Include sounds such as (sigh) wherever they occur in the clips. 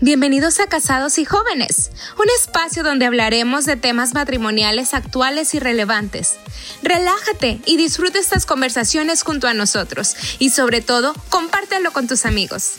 Bienvenidos a Casados y Jóvenes, un espacio donde hablaremos de temas matrimoniales actuales y relevantes. Relájate y disfruta estas conversaciones junto a nosotros y sobre todo, compártelo con tus amigos.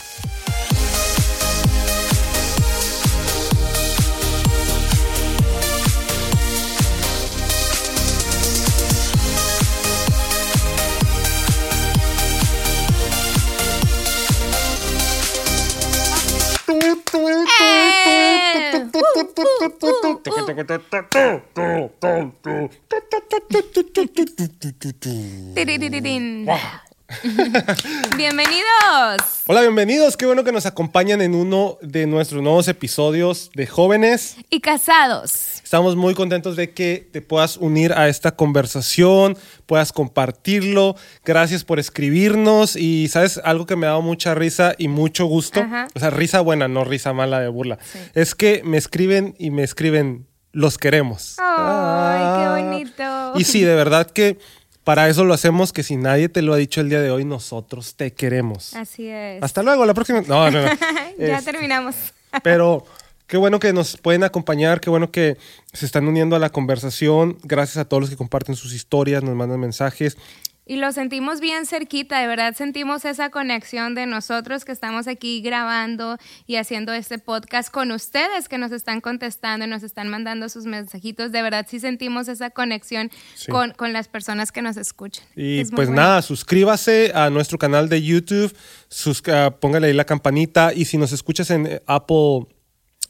Bienvenidos. Hola, bienvenidos. Qué bueno que nos acompañan en uno de nuestros nuevos episodios de jóvenes y casados. Estamos muy contentos de que te puedas unir a esta conversación, puedas compartirlo. Gracias por escribirnos y sabes algo que me ha dado mucha risa y mucho gusto. O sea, risa buena, no risa mala de burla. Es que me escriben y me escriben los queremos. Ay, qué ah. bonito. Y sí, de verdad que para eso lo hacemos, que si nadie te lo ha dicho el día de hoy, nosotros te queremos. Así es. Hasta luego, la próxima. No, no, no. (laughs) ya este, terminamos. (laughs) pero qué bueno que nos pueden acompañar, qué bueno que se están uniendo a la conversación. Gracias a todos los que comparten sus historias, nos mandan mensajes. Y lo sentimos bien cerquita, de verdad sentimos esa conexión de nosotros que estamos aquí grabando y haciendo este podcast con ustedes que nos están contestando y nos están mandando sus mensajitos. De verdad sí sentimos esa conexión con, las personas que nos escuchan. Y pues nada, suscríbase a nuestro canal de YouTube, sus, ah, póngale ahí la campanita y si nos escuchas en eh, Apple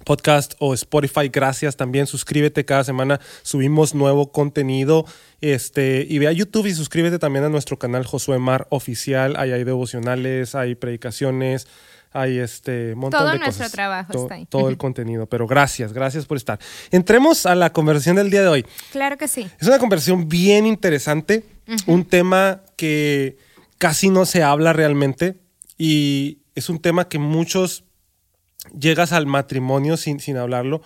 podcast o Spotify, gracias también. Suscríbete cada semana, subimos nuevo contenido. Este, y ve a YouTube y suscríbete también a nuestro canal Josué Mar Oficial. Ahí hay devocionales, hay predicaciones, hay este montón todo de nuestro trabajo está ahí. Todo el contenido. Pero gracias, gracias por estar. Entremos a la conversación del día de hoy. Claro que sí. Es una conversación bien interesante, un tema que casi no se habla realmente y es un tema que muchos llegas al matrimonio sin, sin hablarlo.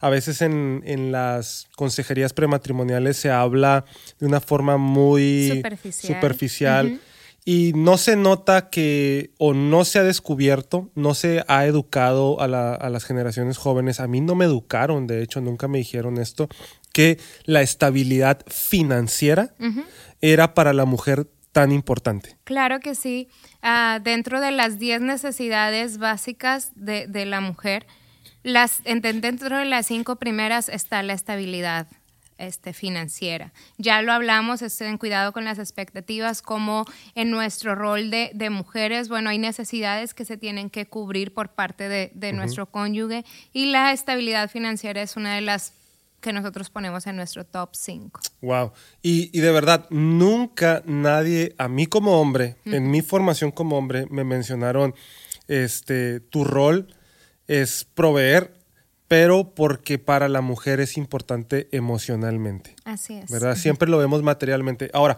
A veces en, las consejerías prematrimoniales se habla de una forma muy superficial, y no se nota que o no se ha descubierto, no se ha educado a, las generaciones jóvenes. A mí no me educaron, de hecho, nunca me dijeron esto, que la estabilidad financiera era para la mujer tan importante. Claro que sí. Ah, dentro de las 10 necesidades básicas de, la mujer, las, dentro de las cinco primeras está la estabilidad este, financiera. Ya lo hablamos, estén cuidado con las expectativas, como en nuestro rol de, mujeres, bueno, hay necesidades que se tienen que cubrir por parte de, nuestro cónyuge y la estabilidad financiera es una de las que nosotros ponemos en nuestro top 5. Wow. Y, de verdad, nunca nadie, a mí como hombre, en mi formación como hombre, me mencionaron, este, tu rol es proveer, pero porque para la mujer es importante emocionalmente. Así es. ¿Verdad? Siempre lo vemos materialmente. Ahora,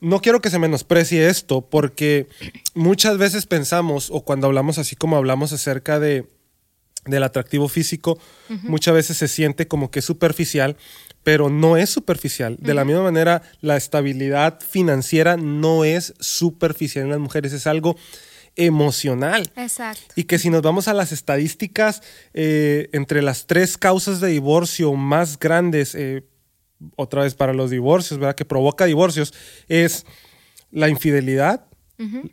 no quiero que se menosprecie esto, porque muchas veces pensamos, o cuando hablamos así como hablamos acerca de del atractivo físico muchas veces se siente como que es superficial, pero no es superficial. De la misma manera, la estabilidad financiera no es superficial en las mujeres, es algo emocional. Exacto. Y que si nos vamos a las estadísticas, eh, entre las tres causas de divorcio más grandes, eh, otra vez para los divorcios, ¿verdad? Que provoca divorcios, es la infidelidad,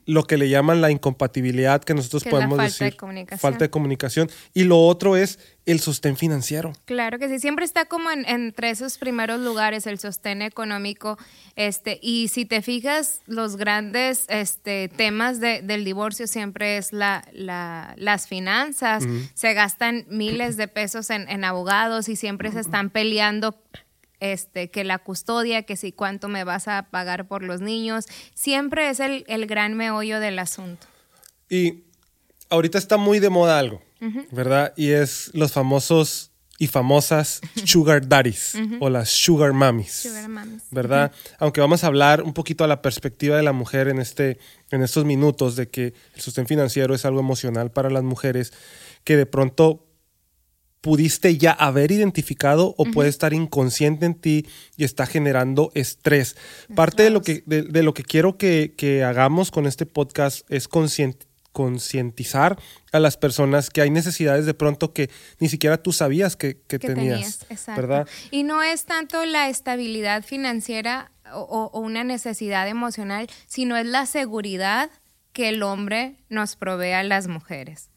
lo que le llaman la incompatibilidad que nosotros podemos falta decir. De comunicación. Falta de comunicación. Y lo otro es el sostén financiero. Claro que sí, siempre está como en, entre esos primeros lugares el sostén económico. Este, y si te fijas, los grandes este, temas del divorcio siempre es la, las finanzas. Se gastan miles de pesos en, en abogados y siempre se están peleando este, que la custodia, que si cuánto me vas a pagar por los niños, siempre es el, gran meollo del asunto. Y ahorita está muy de moda algo, ¿verdad? Y es los famosos y famosas sugar daddies o las sugar mummies, ¿verdad? Aunque vamos a hablar un poquito a la perspectiva de la mujer en, este, en estos minutos de que el sostén financiero es algo emocional para las mujeres, que de pronto pudiste ya haber identificado o puede estar inconsciente en ti y está generando estrés. Parte de lo que, de, lo que quiero que, hagamos con este podcast es concientizar a las personas que hay necesidades de pronto que ni siquiera tú sabías que, que, tenías, ¿verdad? Y no es tanto la estabilidad financiera o, una necesidad emocional, sino es la seguridad que el hombre nos provee a las mujeres.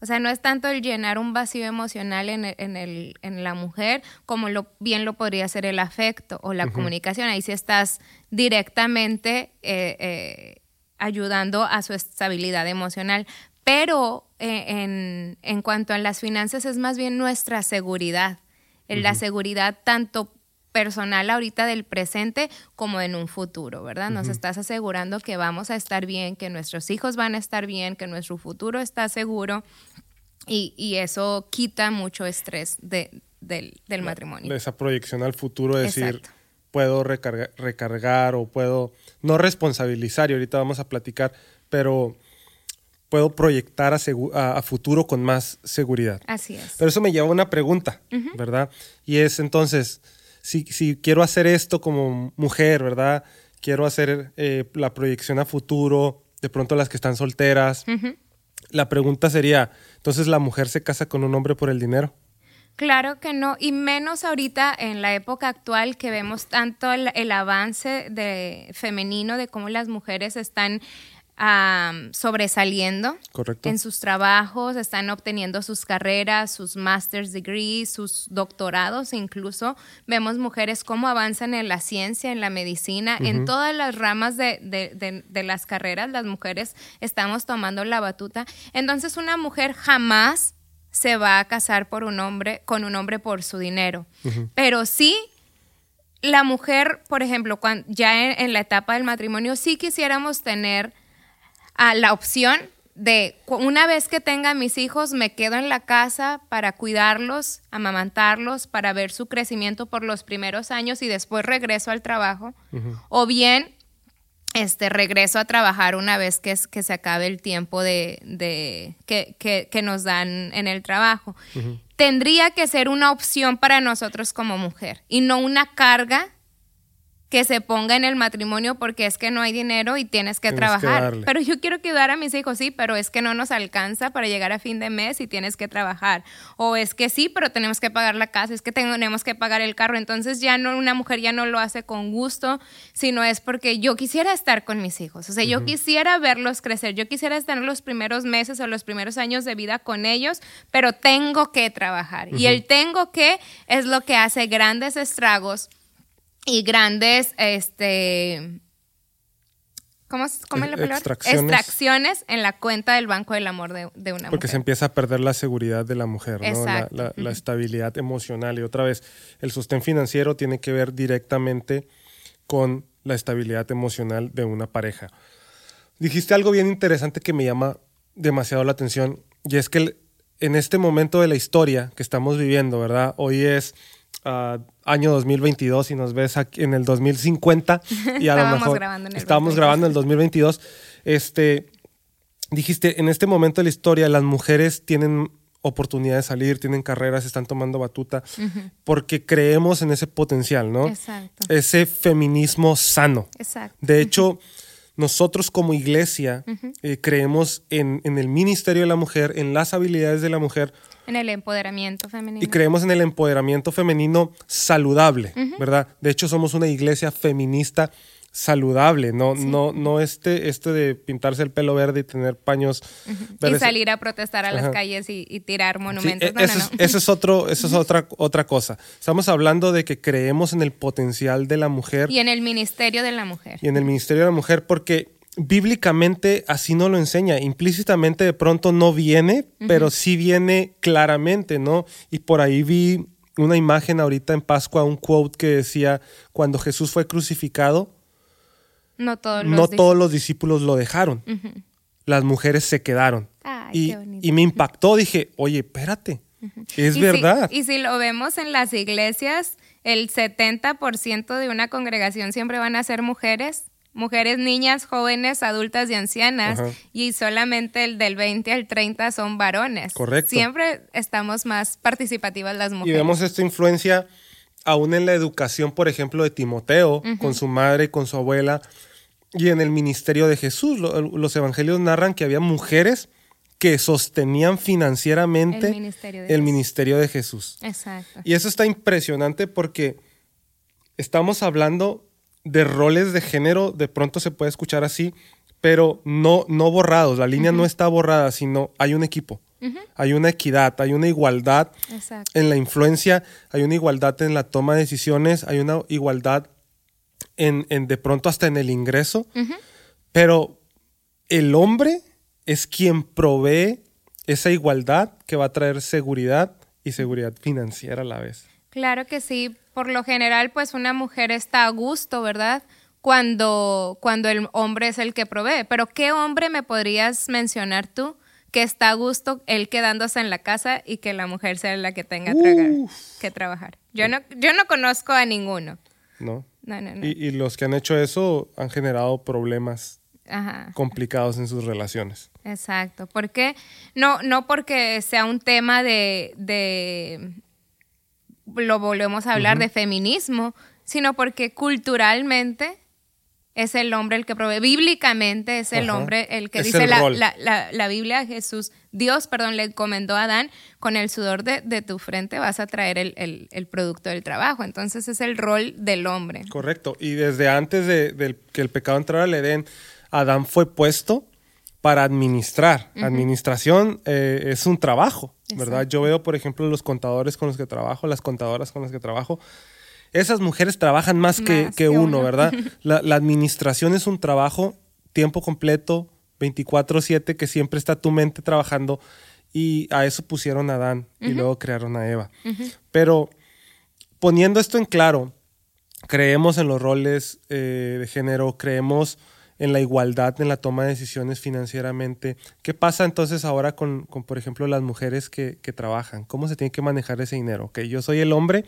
O sea, no es tanto el llenar un vacío emocional en, en, el, en la mujer como lo, bien lo podría ser el afecto o la comunicación. Ahí sí estás directamente eh, eh, ayudando a su estabilidad emocional. Pero eh, en, en, cuanto a las finanzas es más bien nuestra seguridad, en la seguridad tanto personal ahorita del presente como en un futuro, ¿verdad? Nos estás asegurando que vamos a estar bien, que nuestros hijos van a estar bien, que nuestro futuro está seguro y, y eso quita mucho estrés de, del, del matrimonio. esa proyección al futuro, es decir, puedo recargar, recargar o puedo no responsabilizar y ahorita vamos a platicar, pero puedo proyectar a, a, futuro con más seguridad. Así es. Pero eso me lleva a una pregunta, ¿verdad? Y es entonces, si, si, quiero hacer esto como mujer, ¿verdad? Quiero hacer eh, la proyección a futuro, de pronto las que están solteras. La pregunta sería, entonces la mujer se casa con un hombre por el dinero. Claro que no, y menos ahorita en la época actual que vemos tanto el, avance de femenino de cómo las mujeres están sobresaliendo en sus trabajos, están obteniendo sus carreras, sus master's degrees, sus doctorados incluso. Vemos mujeres cómo avanzan en la ciencia, en la medicina, en todas las ramas de, de, las carreras, las mujeres estamos tomando la batuta. Entonces una mujer jamás se va a casar por un hombre, con un hombre por su dinero. Pero sí, la mujer, por ejemplo, cuando, ya en, la etapa del matrimonio, sí quisiéramos tener a la opción de una vez que tenga mis hijos, me quedo en la casa para cuidarlos, amamantarlos, para ver su crecimiento por los primeros años y después regreso al trabajo. O bien este, regreso a trabajar una vez que, que se acabe el tiempo de, que, nos dan en el trabajo. Tendría que ser una opción para nosotros como mujer y no una carga que se ponga en el matrimonio porque es que no hay dinero y tienes que trabajar. pero yo quiero cuidar a mis hijos, sí, pero es que no nos alcanza para llegar a fin de mes y tienes que trabajar. O es que sí, pero tenemos que pagar la casa, es que tenemos que pagar el carro. Entonces ya no, una mujer ya no lo hace con gusto, sino es porque yo quisiera estar con mis hijos. O sea, yo quisiera verlos crecer, yo quisiera estar los primeros meses o los primeros años de vida con ellos, pero tengo que trabajar. Y el tengo que es lo que hace grandes estragos y grandes, este, ¿cómo, cómo es la palabra? Extracciones. en la cuenta del Banco del Amor de, una mujer. Porque se empieza a perder la seguridad de la mujer, ¿no? La, la, estabilidad emocional. Y otra vez, el sostén financiero tiene que ver directamente con la estabilidad emocional de una pareja. Dijiste algo bien interesante que me llama demasiado la atención y es que en este momento de la historia que estamos viviendo, ¿verdad? Hoy es año 2022 y nos ves aquí en el 2050 (laughs) y a lo mejor grabando en el estábamos grabando en el 2022, este, dijiste, en este momento de la historia las mujeres tienen oportunidad de salir, tienen carreras, están tomando batuta, porque creemos en ese potencial, ¿no? Exacto. Ese feminismo sano. Exacto. De hecho, nosotros como iglesia eh, creemos en, en, el ministerio de la mujer, en las habilidades de la mujer, en el empoderamiento femenino. Y creemos en el empoderamiento femenino saludable, ¿verdad? De hecho, somos una iglesia feminista saludable, no, no, no este, este de pintarse el pelo verde y tener paños Y salir a protestar a las calles y, tirar monumentos. eso, Es, Es, otro, eso es otra, otra cosa. Estamos hablando de que creemos en el potencial de la mujer. Y en el ministerio de la mujer. Y en el ministerio de la mujer, porque bíblicamente así no lo enseña. Implícitamente de pronto no viene, pero sí viene claramente, ¿no? Y por ahí vi una imagen ahorita en Pascua, un quote que decía, cuando Jesús fue crucificado, no todos los, no todos los discípulos lo dejaron. Las mujeres se quedaron. y, y, me impactó, dije, oye, espérate, es verdad. y si lo vemos en las iglesias, el 70% de una congregación siempre van a ser mujeres mujeres, niñas, jóvenes, adultas y ancianas, y solamente el del 20 al 30 son varones. Correcto. Siempre estamos más participativas las mujeres. Y vemos esta influencia aún en la educación, por ejemplo, de Timoteo, con su madre y con su abuela, y en el ministerio de Jesús. Lo- los evangelios narran que había mujeres que sostenían financieramente El ministerio de el ministerio de Jesús. Exacto. Y eso está impresionante porque estamos hablando de roles de género, de pronto se puede escuchar así, pero no, no borrados. La línea no está borrada, sino hay un equipo. Hay una equidad, hay una igualdad Exacto. en la influencia, hay una igualdad en la toma de decisiones, hay una igualdad en, en de pronto hasta en el ingreso, pero el hombre es quien provee esa igualdad que va a traer seguridad y seguridad financiera a la vez. Claro que sí. Por lo general, pues una mujer está a gusto, ¿verdad? Cuando, cuando el hombre es el que provee. Pero ¿qué hombre me podrías mencionar tú que está a gusto él quedándose en la casa y que la mujer sea la que tenga que trabajar? Yo no, yo no conozco a ninguno. ¿no? No, no, no. Y, y los que han hecho eso han generado problemas Ajá. complicados en sus relaciones. Exacto. ¿Por qué? No, no porque sea un tema de, de lo volvemos a hablar de feminismo, sino porque culturalmente es el hombre el que provee. Bíblicamente es el Ajá. hombre el que Es dice el la, la, la, la Biblia, Jesús, Dios, perdón, le encomendó a Adán, con el sudor de, de tu frente vas a traer el, el- el producto del trabajo. Entonces es el rol del hombre. Correcto. Y desde antes de, del- que el pecado entrara al Edén, Adán fue puesto para administrar. Administración eh, es un trabajo, ¿verdad? Yo veo, por ejemplo, los contadores con los que trabajo, las contadoras con las que trabajo. Esas mujeres trabajan más, que, Más que que uno, uno. ¿verdad? (laughs) La, la administración es un trabajo tiempo completo, 24/7, que siempre está tu mente trabajando. Y a eso pusieron a Adán y luego crearon a Eva. Pero poniendo esto en claro, creemos en los roles eh, de género, creemos en la igualdad en la toma de decisiones financieramente. ¿Qué pasa entonces ahora con, con, por ejemplo, las mujeres que, que trabajan? ¿Cómo se tiene que manejar ese dinero? Ok, yo soy el hombre,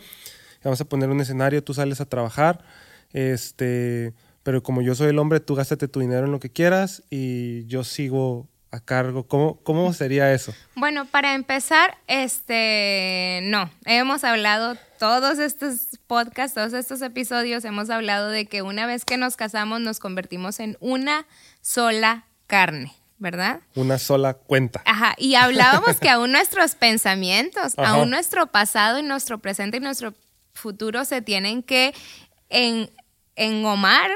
vamos a poner un escenario, tú sales a trabajar, este, pero como yo soy el hombre, tú gástate tu dinero en lo que quieras y yo sigo a cargo. ¿Cómo, cómo sería eso? Bueno, para empezar, este, no, hemos hablado todos estos podcasts, todos estos episodios, hemos hablado de que una vez que nos casamos nos convertimos en una sola carne, ¿verdad? Una sola cuenta. Ajá, y hablábamos que aún nuestros pensamientos, Ajá. aún nuestro pasado y nuestro presente y nuestro futuro se tienen que en, engomar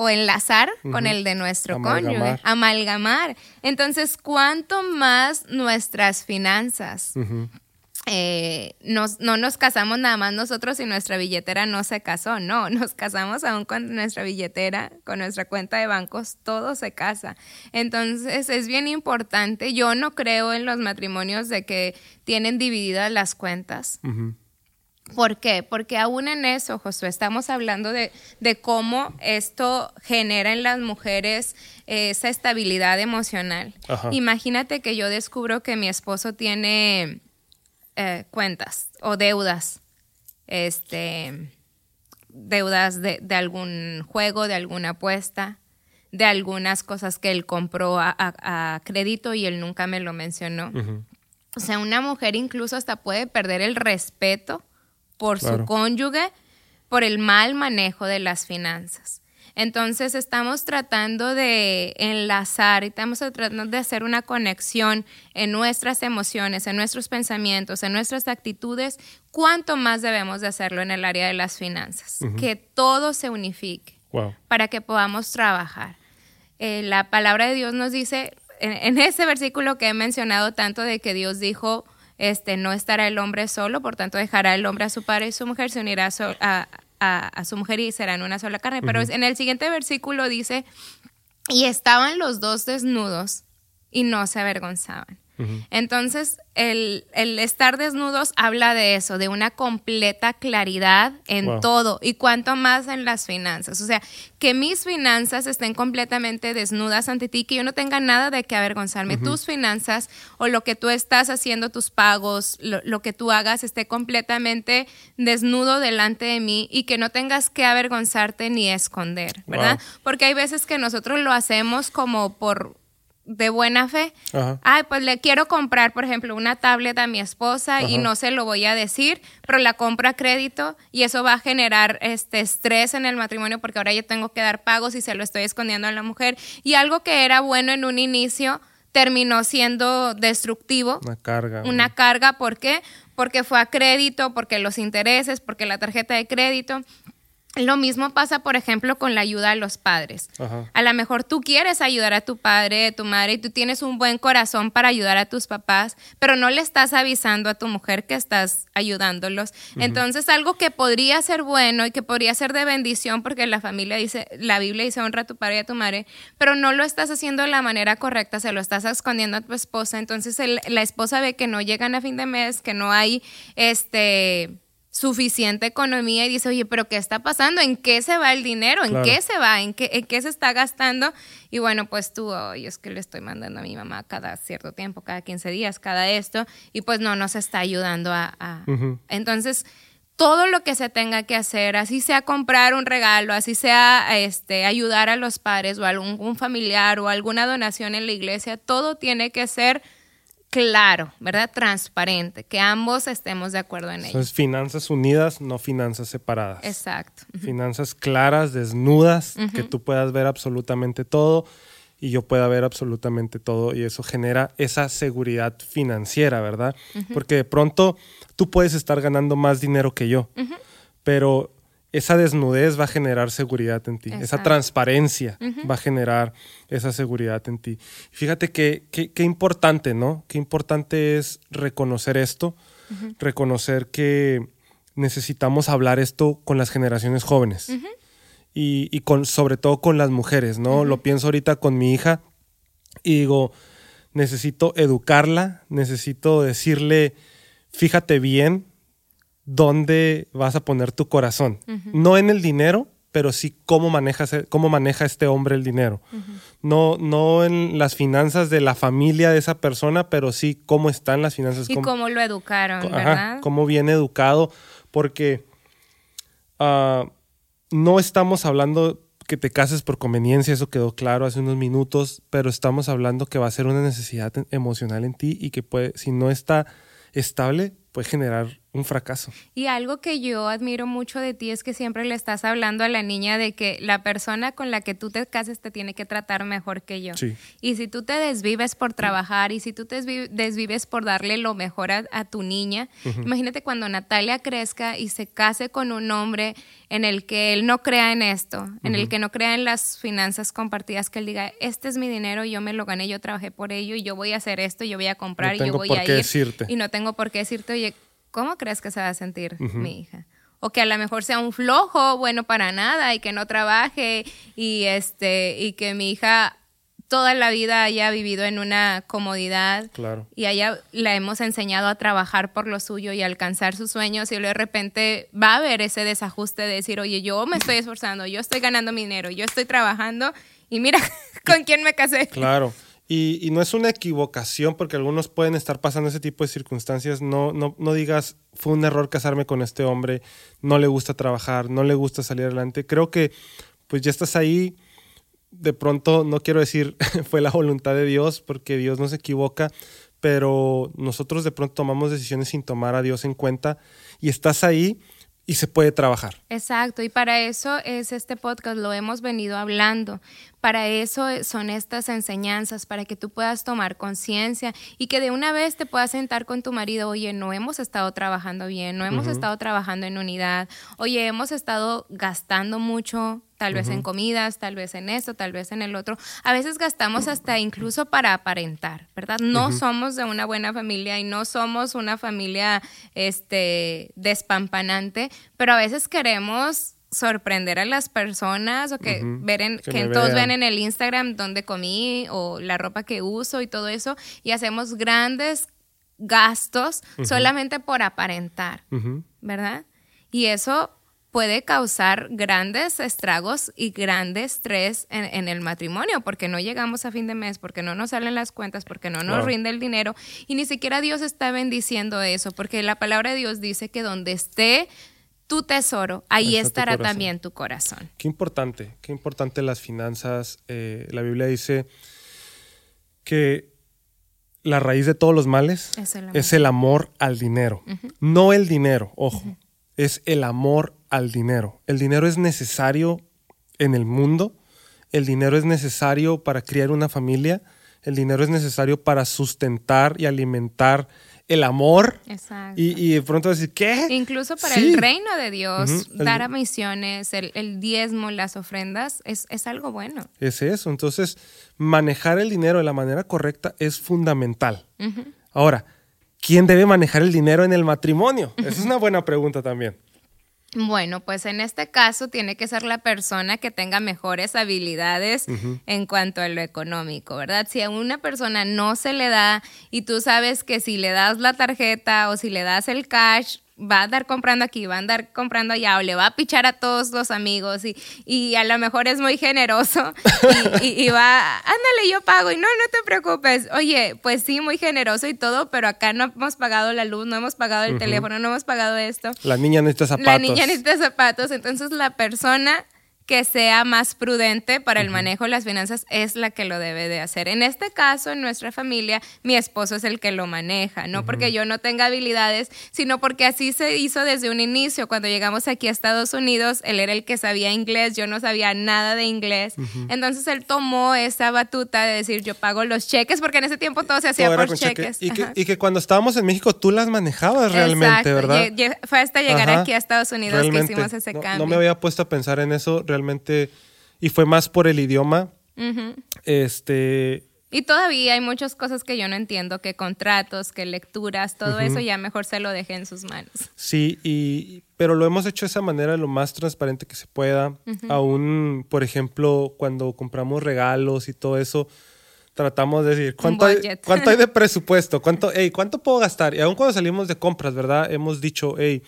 o enlazar con el de nuestro Amalgamar. cónyuge, amalgamar. Entonces, ¿cuánto más nuestras finanzas? Eh, nos- no nos casamos nada más nosotros y nuestra billetera no se casó, no, (laughs) nos casamos aún con nuestra billetera, con nuestra cuenta de bancos, todo se casa. Entonces es bien importante, yo no creo en los matrimonios de que tienen divididas las cuentas. ¿Por qué? Porque aún en eso, Josué, estamos hablando de, de cómo esto genera en las mujeres eh, esa estabilidad emocional. Ajá. Imagínate que yo descubro que mi esposo tiene eh, cuentas o deudas, este, deudas de, de algún juego, de alguna apuesta, de algunas cosas que él compró a, a- a crédito y él nunca me lo mencionó. O sea, una mujer incluso hasta puede perder el respeto por Claro. su cónyuge por el mal manejo de las finanzas. Entonces estamos tratando de enlazar y estamos tratando de hacer una conexión en nuestras emociones, en nuestros pensamientos, en nuestras actitudes, cuánto más debemos de hacerlo en el área de las finanzas, que todo se unifique Wow. para que podamos trabajar. Eh, la palabra de Dios nos dice, en, en ese versículo que he mencionado tanto de que Dios dijo, este, no estará el hombre solo, por tanto dejará el hombre a su padre y su mujer, se unirá so- a, a- a su mujer y serán una sola carne. Pero en el siguiente versículo dice, y estaban los dos desnudos y no se avergonzaban. Entonces, el, el estar desnudos habla de eso, de una completa claridad en Wow. todo y cuanto más en las finanzas. O sea, que mis finanzas estén completamente desnudas ante ti, que yo no tenga nada de qué avergonzarme. Tus finanzas o lo que tú estás haciendo, tus pagos, lo, lo que tú hagas esté completamente desnudo delante de mí y que no tengas que avergonzarte ni esconder, ¿verdad? Wow. Porque hay veces que nosotros lo hacemos como por de buena fe. Ay, pues le quiero comprar, por ejemplo, una tablet a mi esposa y no se lo voy a decir, pero la compro a crédito y eso va a generar este estrés en el matrimonio porque ahora yo tengo que dar pagos y se lo estoy escondiendo a la mujer. Y algo que era bueno en un inicio terminó siendo destructivo. Una carga. Una carga, ¿por qué? Porque fue a crédito, porque los intereses, porque la tarjeta de crédito. Lo mismo pasa, por ejemplo, con la ayuda a los padres. A lo mejor tú quieres ayudar a tu padre, a tu madre, y tú tienes un buen corazón para ayudar a tus papás, pero no le estás avisando a tu mujer que estás ayudándolos. Entonces, algo que podría ser bueno y que podría ser de bendición, porque la familia dice, la Biblia dice honra a tu padre y a tu madre, pero no lo estás haciendo de la manera correcta, se lo estás escondiendo a tu esposa. Entonces, la esposa ve que no llegan a fin de mes, que no hay este suficiente economía y dice, oye, pero ¿qué está pasando? ¿En qué se va el dinero? ¿En qué se va? ¿En qué, ¿En qué se está gastando? Y bueno, pues tú, oye, es que le estoy mandando a mi mamá cada cierto tiempo, cada 15 días, cada esto, y pues no nos está ayudando a... Entonces, todo lo que se tenga que hacer, así sea comprar un regalo, así sea este, ayudar a los padres o a algún familiar o alguna donación en la iglesia, todo tiene que ser claro, ¿verdad? Transparente, que ambos estemos de acuerdo en ello. Entonces, finanzas unidas, no finanzas separadas. Exacto. Finanzas claras, desnudas, que tú puedas ver absolutamente todo y yo pueda ver absolutamente todo y eso genera esa seguridad financiera, ¿verdad? Porque de pronto tú puedes estar ganando más dinero que yo, pero esa desnudez va a generar seguridad en ti, esa transparencia va a generar esa seguridad en ti. Fíjate que qué importante, ¿no? Qué importante es reconocer esto, reconocer que necesitamos hablar esto con las generaciones jóvenes y, y, con, sobre todo con las mujeres, ¿no? Lo pienso ahorita con mi hija y digo, necesito educarla, necesito decirle, fíjate bien, dónde vas a poner tu corazón. No en el dinero, pero sí cómo, manejas, cómo maneja este hombre el dinero. no, no en las finanzas de la familia de esa persona, pero sí cómo están las finanzas. Y cómo, lo educaron, ¿verdad? cómo viene educado, porque ah, no estamos hablando que te cases por conveniencia, eso quedó claro hace unos minutos, pero estamos hablando que va a ser una necesidad emocional en ti y que puede, si no está estable, puede generar un fracaso. Y algo que yo admiro mucho de ti es que siempre le estás hablando a la niña de que la persona con la que tú te cases te tiene que tratar mejor que yo. Y si tú te desvives por trabajar y si tú te desvives por darle lo mejor a, tu niña, imagínate cuando Natalia crezca y se case con un hombre en el que él no crea en esto, en el que no crea en las finanzas compartidas, que él diga, este es mi dinero, yo me lo gané, yo trabajé por ello y yo voy a hacer esto, yo voy a comprar y yo voy a ir. Decirte. Y no tengo por qué decirte, oye, ¿cómo crees que se va a sentir mi hija? O que a lo mejor sea un flojo, bueno para nada, y que no trabaje, y este, y que mi hija toda la vida haya vivido en una comodidad claro. y haya la hemos enseñado a trabajar por lo suyo y alcanzar sus sueños y de repente va a haber ese desajuste de decir, oye, yo me estoy esforzando, yo estoy ganando mi dinero, yo estoy trabajando y mira (laughs) con quién me casé. Claro. Y, no es una equivocación porque algunos pueden estar pasando ese tipo de circunstancias. No, no, no digas, fue un error casarme con este hombre, no le gusta trabajar, no le gusta salir adelante. Creo que pues ya estás ahí. De pronto, no quiero decir (laughs) fue la voluntad de Dios porque Dios no se equivoca, pero nosotros de pronto tomamos decisiones sin tomar a Dios en cuenta y estás ahí y se puede trabajar. Exacto, y para eso es este podcast, lo hemos venido hablando. Para eso son estas enseñanzas, para que tú puedas tomar conciencia y que de una vez te puedas sentar con tu marido, oye, no hemos estado trabajando bien, no hemos estado trabajando en unidad, oye, hemos estado gastando mucho, tal vez en comidas, tal vez en esto, tal vez en el otro. A veces gastamos hasta incluso para aparentar, ¿verdad? No somos de una buena familia y no somos una familia este despampanante, pero a veces queremos sorprender a las personas o que, ver que, todos ven en el Instagram dónde comí o la ropa que uso y todo eso y hacemos grandes gastos solamente por aparentar, ¿verdad? Y eso puede causar grandes estragos y grandes estrés en, el matrimonio porque no llegamos a fin de mes, porque no nos salen las cuentas, porque no nos rinde el dinero y ni siquiera Dios está bendiciendo eso, porque la palabra de Dios dice que donde esté tu tesoro, ahí estará también tu corazón. Qué importante, qué importante las finanzas. Eh, la Biblia dice que la raíz de todos los males Es el amor. es el amor al dinero. No el dinero, ojo, es el amor al dinero. El dinero es necesario en el mundo, el dinero es necesario para criar una familia, el dinero es necesario para sustentar y alimentar el amor. Exacto. Y, y de pronto decir, ¿qué? Incluso para Sí. el reino de Dios, dar a misiones, el, el diezmo, las ofrendas, es, es algo bueno. Es eso. Entonces, manejar el dinero de la manera correcta es fundamental. Ahora, ¿quién debe manejar el dinero en el matrimonio? Esa es una (laughs) buena pregunta también. Bueno, pues en este caso tiene que ser la persona que tenga mejores habilidades en cuanto a lo económico, ¿verdad? Si a una persona no se le da y tú sabes que si le das la tarjeta o si le das el cash, va a andar comprando aquí, va a andar comprando allá o le va a pichar a todos los amigos y, y a lo mejor es muy generoso y, y- y va, ándale, yo pago y no, no te preocupes. Oye, pues sí, muy generoso y todo, pero acá no hemos pagado la luz, no hemos pagado el teléfono, no hemos pagado esto. La niña necesita zapatos. La niña necesita zapatos, entonces la persona que sea más prudente para el manejo de las finanzas es la que lo debe de hacer. En este caso, en nuestra familia, mi esposo es el que lo maneja, no porque yo no tenga habilidades, sino porque así se hizo desde un inicio. Cuando llegamos aquí a Estados Unidos, él era el que sabía inglés, yo no sabía nada de inglés. Entonces él tomó esa batuta de decir, yo pago los cheques, porque en ese tiempo todo se hacía Todo por cheque. cheques. Y que, Ajá. y que cuando estábamos en México tú las manejabas realmente, Exacto. ¿verdad? Lle- Fue hasta llegar Ajá. aquí a Estados Unidos Realmente. que hicimos ese no, cambio. No me había puesto a pensar en eso realmente. Y fue más por el idioma. Este. Y todavía hay muchas cosas que yo no entiendo, que contratos, que lecturas, todo eso ya mejor se lo dejé en sus manos. Sí, y, pero lo hemos hecho de esa manera lo más transparente que se pueda. Aún, por ejemplo, cuando compramos regalos y todo eso, tratamos de decir, ¿cuánto, hay. ¿cuánto hay de (laughs) presupuesto? ¿Cuánto, hey, ¿Cuánto puedo gastar? Y aún cuando salimos de compras, ¿verdad? Hemos dicho, hey,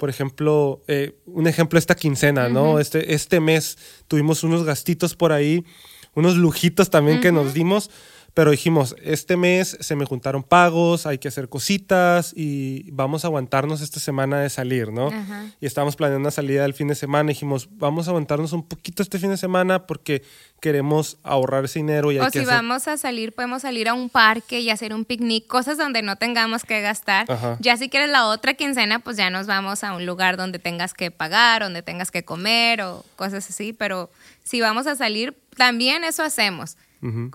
por ejemplo, eh, un ejemplo esta quincena, ¿no? Este, este mes tuvimos unos gastitos por ahí, unos lujitos también que nos dimos, pero dijimos, este mes se me juntaron pagos, hay que hacer cositas y vamos a aguantarnos esta semana de salir, ¿no? Ajá. Y estábamos planeando una salida el fin de semana y dijimos, vamos a aguantarnos un poquito este fin de semana porque queremos ahorrar ese dinero y hay O que si hacer... vamos a salir, podemos salir a un parque y hacer un picnic, cosas donde no tengamos que gastar. Ajá. Ya si quieres la otra quincena, pues ya nos vamos a un lugar donde tengas que pagar, donde tengas que comer o cosas así. Pero si vamos a salir, también eso hacemos.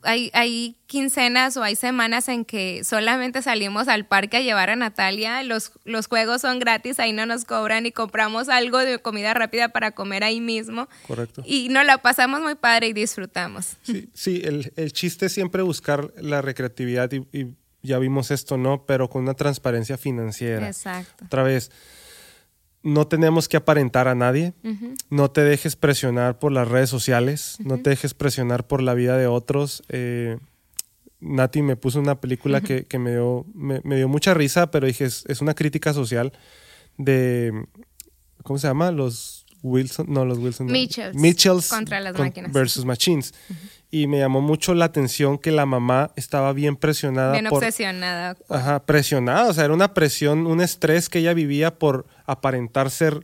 Hay, hay quincenas o hay semanas en que solamente salimos al parque a llevar a Natalia, los, los juegos son gratis, ahí no nos cobran y compramos algo de comida rápida para comer ahí mismo. Correcto. Y nos la pasamos muy padre y disfrutamos. Sí, sí el, el chiste es siempre buscar la recreatividad y, y ya vimos esto, ¿no? Pero con una transparencia financiera. Exacto. Otra vez, no tenemos que aparentar a nadie. No te dejes presionar por las redes sociales. No te dejes presionar por la vida de otros. Eh, Nati me puso una película que, que me, dio, me, me dio mucha risa, pero dije, es, es una crítica social de, ¿cómo se llama? Los Wilson, no, los Wilson. no. Mitchells. Contra las con- máquinas. Versus Machines. Y me llamó mucho la atención que la mamá estaba bien presionada Bien por... obsesionada. Ajá, presionada, o sea, era una presión, un estrés que ella vivía por aparentar ser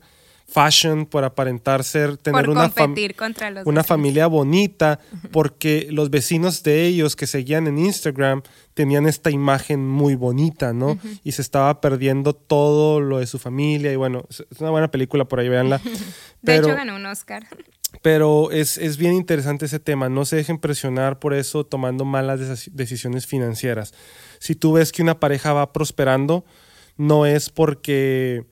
fashion, por aparentar ser, tener una, fam- competir contra los una familia bonita, porque los vecinos de ellos que seguían en Instagram tenían esta imagen muy bonita, ¿no? Y se estaba perdiendo todo lo de su familia, y bueno, es una buena película, por ahí véanla. (laughs) De Pero, hecho, ganó un Oscar. pero es, es bien interesante ese tema. No se dejen presionar por eso tomando malas deci- decisiones financieras. Si tú ves que una pareja va prosperando, no es porque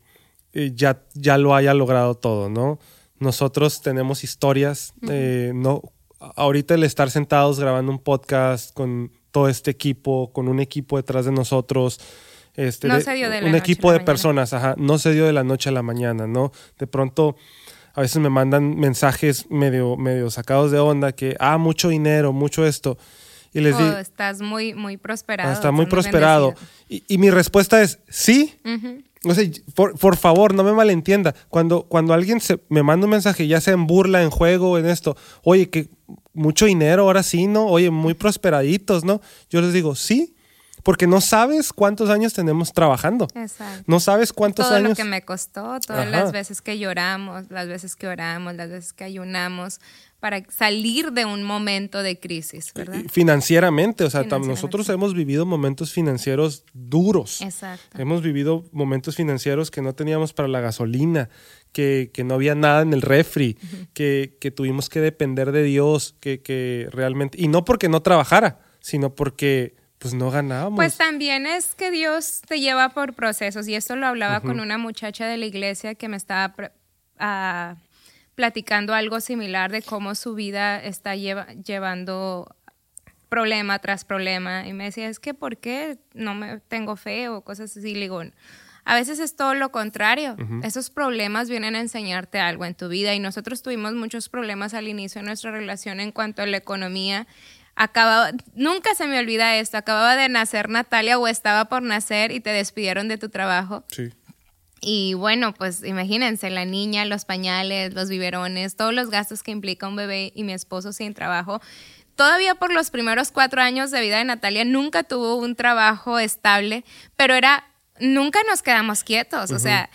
eh, ya, ya lo haya logrado todo, ¿no? Nosotros tenemos historias. eh, no, ahorita el estar sentados grabando un podcast con todo este equipo, con un equipo detrás de nosotros. Este, No de- se dio de la un noche a equipo la de mañana. personas, ajá, no se dio de la noche a la mañana, ¿no? De pronto a veces me mandan mensajes medio, medio sacados de onda que, ah, mucho dinero, mucho esto. Y les Oh, digo, estás muy, muy prosperado. está muy prosperado. Y, y mi respuesta es, sí. bendecido. O sea, por, por favor, no me malentienda. Cuando, cuando alguien se, me manda un mensaje, ya sea en burla, en juego, en esto, oye, que mucho dinero, ahora sí, ¿no? Oye, muy prosperaditos, ¿no? Yo les digo, sí. porque no sabes cuántos años tenemos trabajando. Exacto. No sabes cuántos Todo años. lo que me costó, todas Ajá. las veces que lloramos, las veces que oramos, las veces que ayunamos para salir de un momento de crisis, ¿verdad? Financieramente, o sea, Financieramente, nosotros hemos vivido momentos financieros duros. Exacto. Hemos vivido momentos financieros que no teníamos para la gasolina, que, que no había nada en el refri, que, que tuvimos que depender de Dios, que, que realmente, y no porque no trabajara, sino porque pues no ganábamos. Pues también es que Dios te lleva por procesos y esto lo hablaba con una muchacha de la iglesia que me estaba ah, platicando algo similar de cómo su vida está lleva- llevando problema tras problema y me decía, es que ¿por qué no me tengo fe o cosas así? Le digo, a veces es todo lo contrario. Esos problemas vienen a enseñarte algo en tu vida y nosotros tuvimos muchos problemas al inicio de nuestra relación en cuanto a la economía. Acababa, nunca se me olvida esto, acababa de nacer Natalia o estaba por nacer y te despidieron de tu trabajo. sí. Y bueno, pues imagínense, la niña, los pañales, los biberones, todos los gastos que implica un bebé y mi esposo sin trabajo. Todavía por los primeros cuatro años de vida de Natalia nunca tuvo un trabajo estable, pero era, nunca nos quedamos quietos, o sea,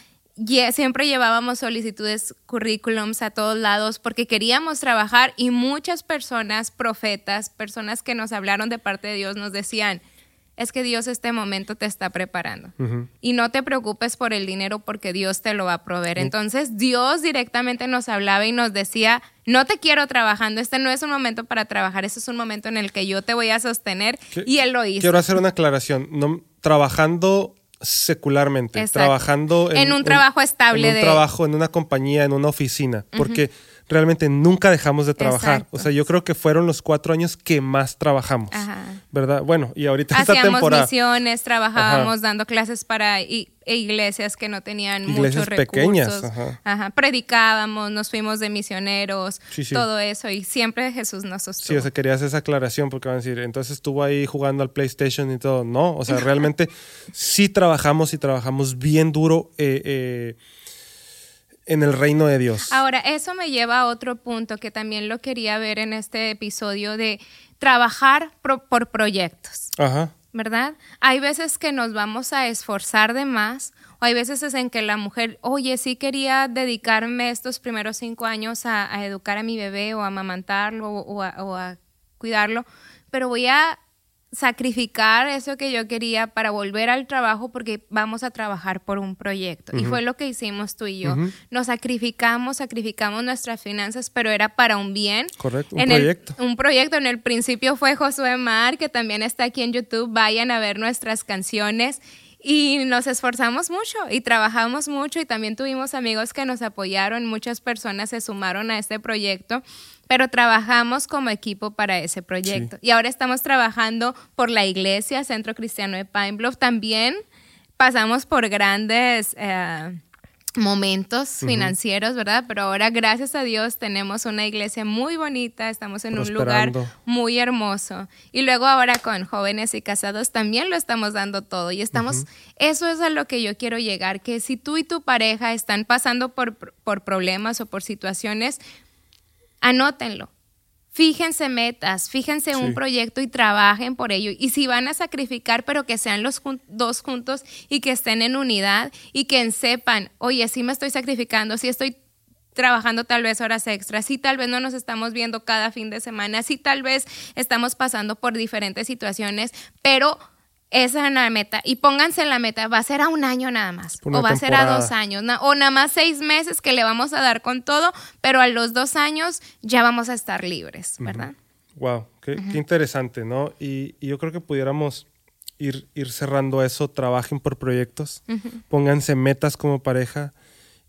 siempre llevábamos solicitudes, currículums a todos lados porque queríamos trabajar y muchas personas, profetas, personas que nos hablaron de parte de Dios, nos decían, es que Dios este momento te está preparando. Y no te preocupes por el dinero porque Dios te lo va a proveer. Entonces Dios directamente nos hablaba y nos decía, no te quiero trabajando, este no es un momento para trabajar, este es un momento en el que yo te voy a sostener. Y Él lo hizo. Quiero hacer una aclaración. No, trabajando secularmente, Exacto. trabajando En un trabajo estable en un de- trabajo, en una compañía, en una oficina, porque realmente nunca dejamos de trabajar. Exacto. O sea, yo creo que fueron los cuatro años que más trabajamos, Ajá. ¿verdad? Bueno, y ahorita esta Hacíamos temporada. misiones, trabajábamos dando clases para e iglesias que no tenían Iglesias muchos recursos. pequeñas, ajá. Ajá. Predicábamos, nos fuimos de misioneros, Sí, sí. todo eso. Y siempre Jesús nos sostuvo. Sí, o sea, quería hacer esa aclaración porque van a decir, entonces estuvo ahí jugando al PlayStation y todo. No, o sea, (laughs) realmente sí trabajamos y trabajamos bien duro eh, eh, en el reino de Dios. Ahora, eso me lleva a otro punto que también lo quería ver en este episodio de trabajar pro- por proyectos. Ajá. ¿verdad? Hay veces que nos vamos a esforzar de más, o hay veces en que la mujer, oye, sí quería dedicarme estos primeros cinco años a, a educar a mi bebé o a amamantarlo o, o a, o a cuidarlo, pero voy a sacrificar eso que yo quería para volver al trabajo porque vamos a trabajar por un proyecto. Y fue lo que hicimos tú y yo. Nos sacrificamos, sacrificamos nuestras finanzas, pero era para un bien. Correcto, un En el- proyecto. un proyecto. En el principio fue Josué Mar, que también está aquí en YouTube. Vayan a ver nuestras canciones. Y nos esforzamos mucho y trabajamos mucho y también tuvimos amigos que nos apoyaron, muchas personas se sumaron a este proyecto, pero trabajamos como equipo para ese proyecto. Y ahora estamos trabajando por la iglesia, Centro Cristiano de Pine Bluff. También pasamos por grandes eh, momentos financieros, ¿verdad? Pero ahora, gracias a Dios, tenemos una iglesia muy bonita, estamos en un lugar muy hermoso. Y luego ahora con jóvenes y casados también lo estamos dando todo. Y estamos, eso es a lo que yo quiero llegar, que si tú y tu pareja están pasando por, por problemas o por situaciones, anótenlo. Fíjense metas, fíjense Sí. un proyecto y trabajen por ello. Y si van a sacrificar, pero que sean los jun- dos juntos y que estén en unidad y que sepan, oye, sí me estoy sacrificando, sí estoy trabajando tal vez horas extras, sí tal vez no nos estamos viendo cada fin de semana, sí tal vez estamos pasando por diferentes situaciones, pero esa es la meta. Y pónganse en la meta, va a ser a un año nada más, una o va a ser a dos años, na- o nada más seis meses que le vamos a dar con todo, pero a los dos años ya vamos a estar libres, ¿verdad? Wow, qué, qué interesante, ¿no? Y, y yo creo que pudiéramos ir, ir cerrando eso, trabajen por proyectos, pónganse metas como pareja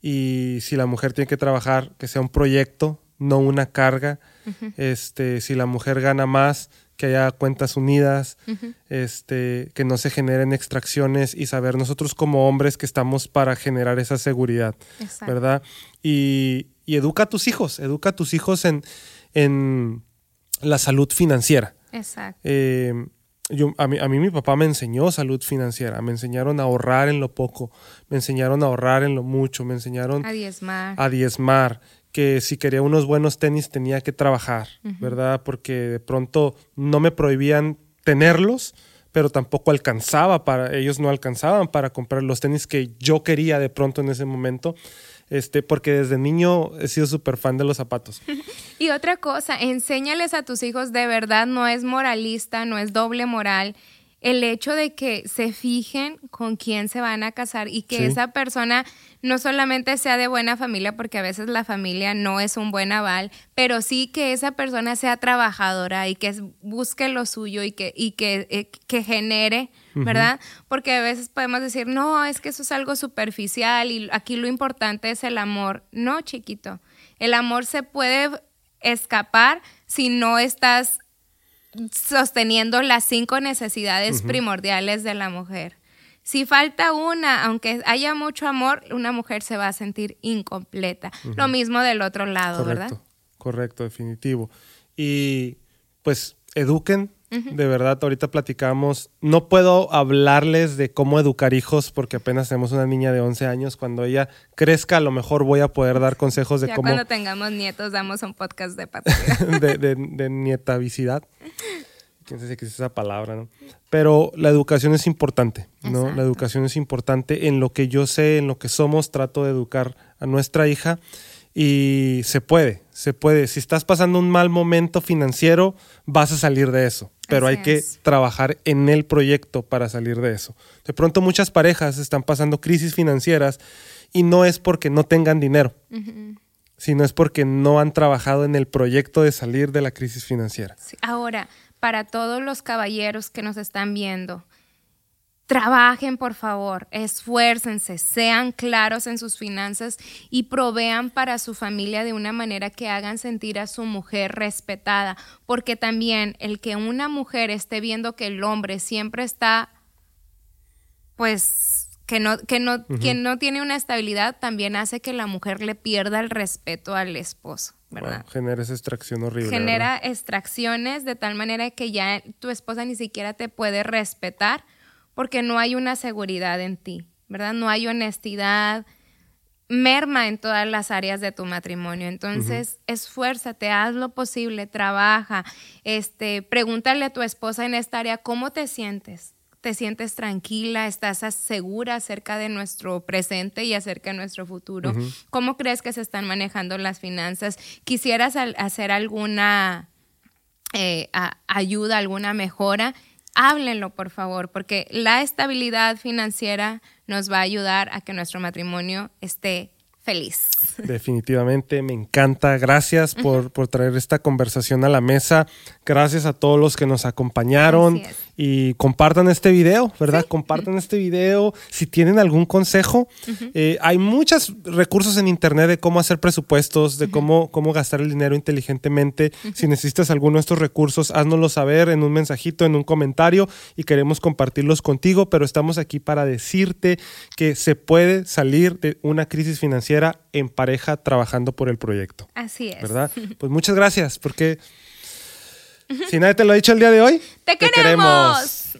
y si la mujer tiene que trabajar, que sea un proyecto, no una carga. este, si la mujer gana más, que haya cuentas unidas, este, que no se generen extracciones y saber nosotros como hombres que estamos para generar esa seguridad. Exacto. ¿verdad? Y, y educa a tus hijos, educa a tus hijos en, en la salud financiera. Exacto. Eh, yo, a, mí, a mí mi papá me enseñó salud financiera, me enseñaron a ahorrar en lo poco, me enseñaron a ahorrar en lo mucho, me enseñaron A diezmar. a diezmar, que si quería unos buenos tenis tenía que trabajar, ¿verdad? Porque de pronto no me prohibían tenerlos, pero tampoco alcanzaba para, ellos no alcanzaban para comprar los tenis que yo quería de pronto en ese momento. Este, porque desde niño he sido súper fan de los zapatos. (laughs) y otra cosa, enséñales a tus hijos de verdad, no es moralista, no es doble moral el hecho de que se fijen con quién se van a casar y que esa persona no solamente sea de buena familia, porque a veces la familia no es un buen aval, pero sí que esa persona sea trabajadora y que busque lo suyo y que, y que, eh, que genere, ¿verdad? Porque a veces podemos decir, no, es que eso es algo superficial y aquí lo importante es el amor. No, chiquito, el amor se puede escapar si no estás sosteniendo las cinco necesidades primordiales de la mujer. Si falta una, aunque haya mucho amor, una mujer se va a sentir incompleta. Lo mismo del otro lado, ¿verdad? Correcto, definitivo. Y pues eduquen, de verdad, ahorita platicamos. No puedo hablarles de cómo educar hijos porque apenas tenemos una niña de 11 años. Cuando ella crezca, a lo mejor voy a poder dar consejos de ya cómo. Cuando tengamos nietos, damos un podcast de (laughs) de, de, de nietavicidad. Quién sabe qué es esa palabra, ¿no? Pero la educación es importante, ¿no? La educación es importante. En lo que yo sé, en lo que somos, trato de educar a nuestra hija y se puede, se puede. Si estás pasando un mal momento financiero, vas a salir de eso pero hay que trabajar en el proyecto para salir de eso. De pronto muchas parejas están pasando crisis financieras y no es porque no tengan dinero, sino es porque no han trabajado en el proyecto de salir de la crisis financiera. Ahora, para todos los caballeros que nos están viendo, Trabajen, por favor, esfuércense, sean claros en sus finanzas y provean para su familia de una manera que hagan sentir a su mujer respetada, porque también el que una mujer esté viendo que el hombre siempre está, pues, que no, que no, no tiene una estabilidad, también hace que la mujer le pierda el respeto al esposo. ¿verdad? genera esa extracción horrible. Genera extracciones de tal manera que ya tu esposa ni siquiera te puede respetar porque no hay una seguridad en ti, ¿verdad? No hay honestidad, merma en todas las áreas de tu matrimonio. Entonces, esfuérzate, haz lo posible, trabaja, este, pregúntale a tu esposa en esta área cómo te sientes. ¿Te sientes tranquila? ¿Estás segura acerca de nuestro presente y acerca de nuestro futuro? ¿Cómo crees que se están manejando las finanzas? ¿Quisieras hacer alguna eh, ayuda, alguna mejora? Háblenlo, por favor, porque la estabilidad financiera nos va a ayudar a que nuestro matrimonio esté feliz. Definitivamente, me encanta. Gracias por, por, traer esta conversación a la mesa. Gracias a todos los que nos acompañaron y compartan este video, ¿verdad? Compartan este video. Si tienen algún consejo, eh, hay muchos recursos en internet de cómo hacer presupuestos, de cómo, cómo gastar el dinero inteligentemente. Si necesitas alguno de estos recursos, háznoslo saber en un mensajito, en un comentario y queremos compartirlos contigo, pero estamos aquí para decirte que se puede salir de una crisis financiera en pareja trabajando por el proyecto. Así es. ¿Verdad? Pues muchas gracias porque... Si nadie te lo ha dicho el día de hoy, te, queremos.